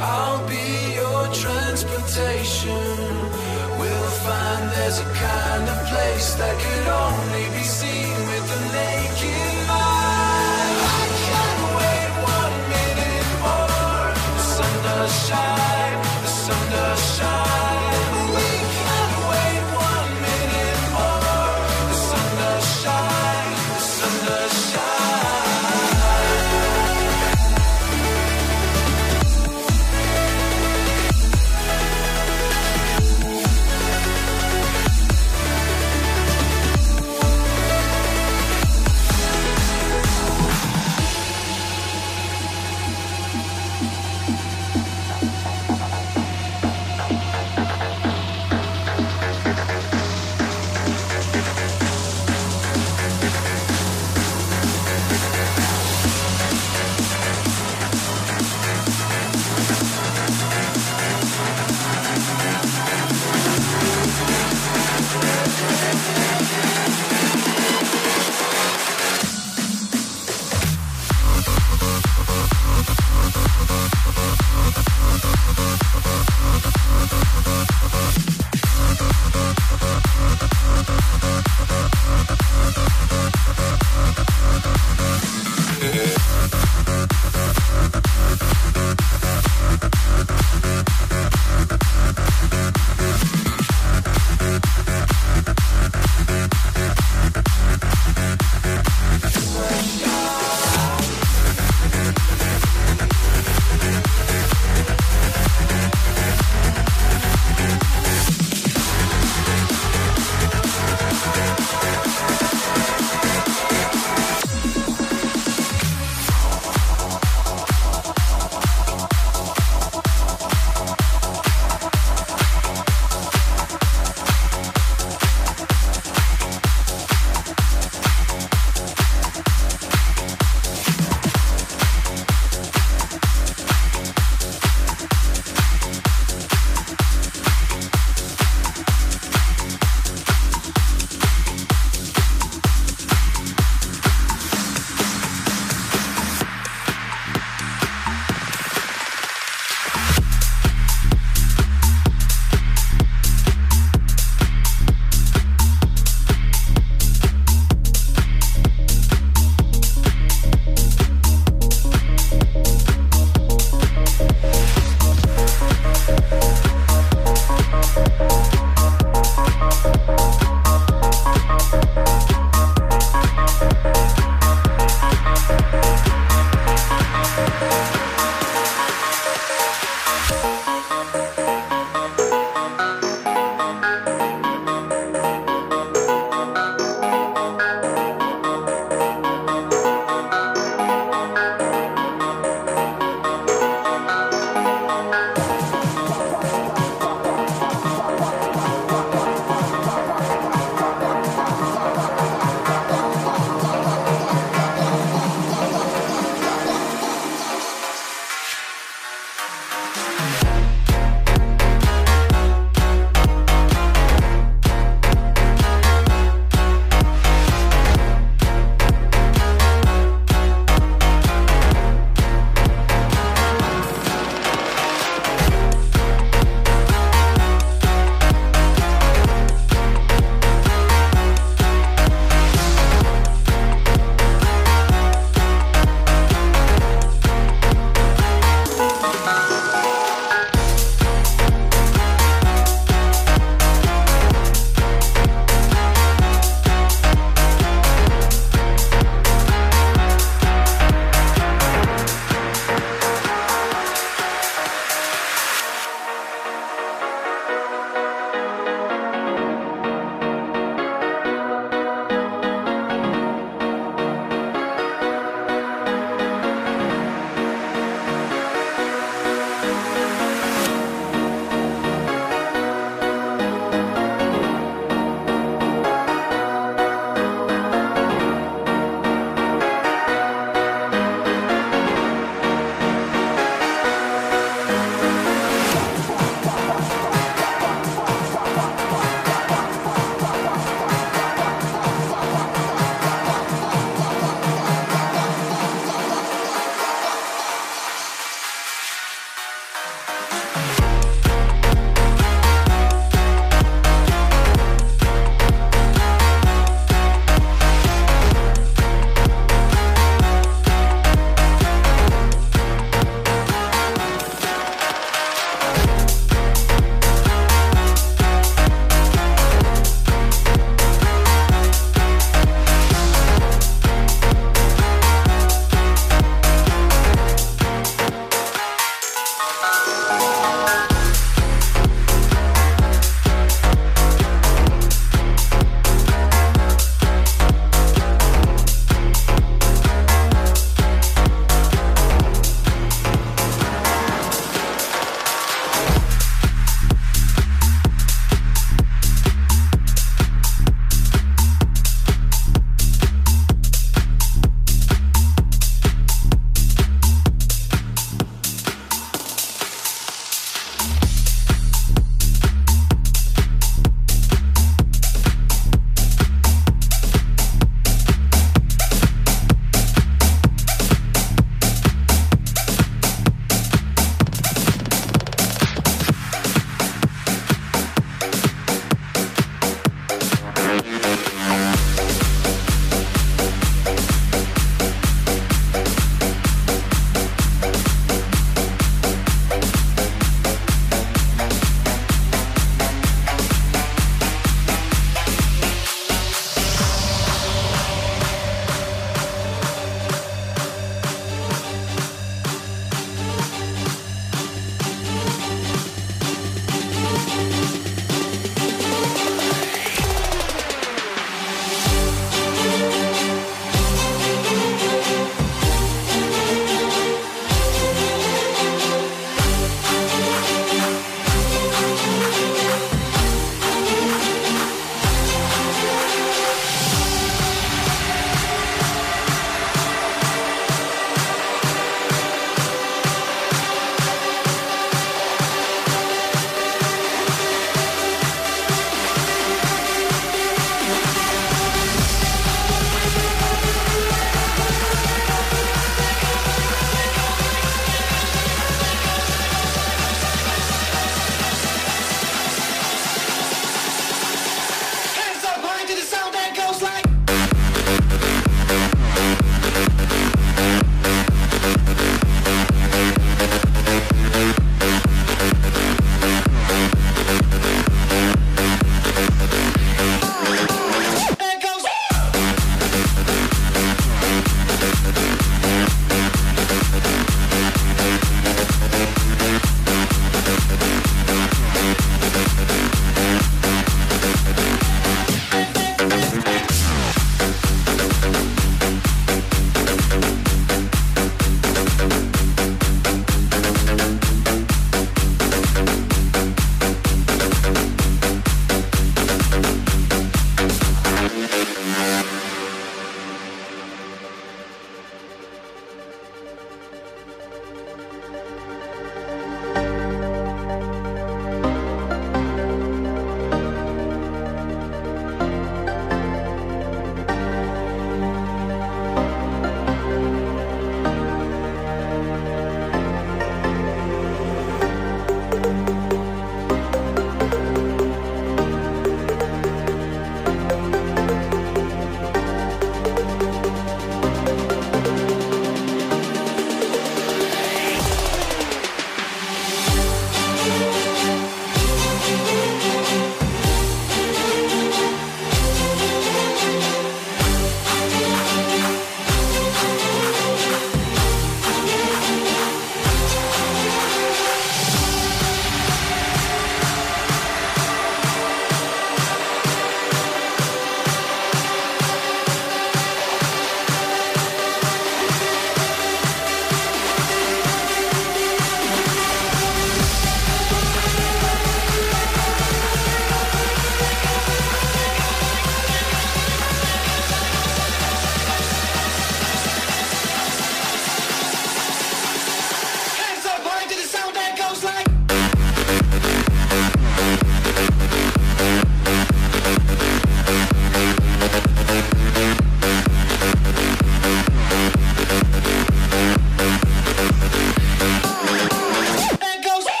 I'll be your transportation. We'll find there's a kind of place that could only be seen with the naked